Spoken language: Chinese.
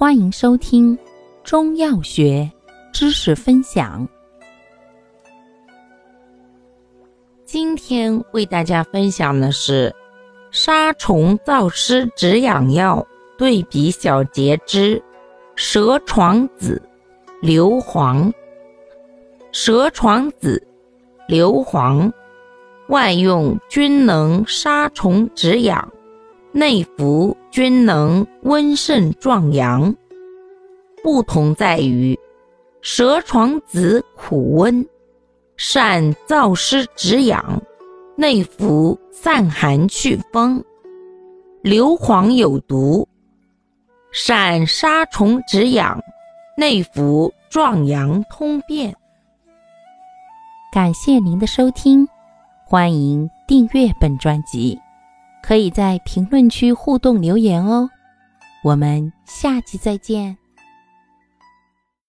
欢迎收听中药学知识分享。今天为大家分享的是杀虫燥湿止痒药对比小节之蛇床子、硫磺。蛇床子、硫磺外用均能杀虫止痒。内服均能温肾壮阳，不同在于蛇床子苦温，善燥湿止痒，内服散寒祛风；硫磺有毒，善杀虫止痒，内服壮阳通便。感谢您的收听，欢迎订阅本专辑。可以在评论区互动留言哦，我们下期再见。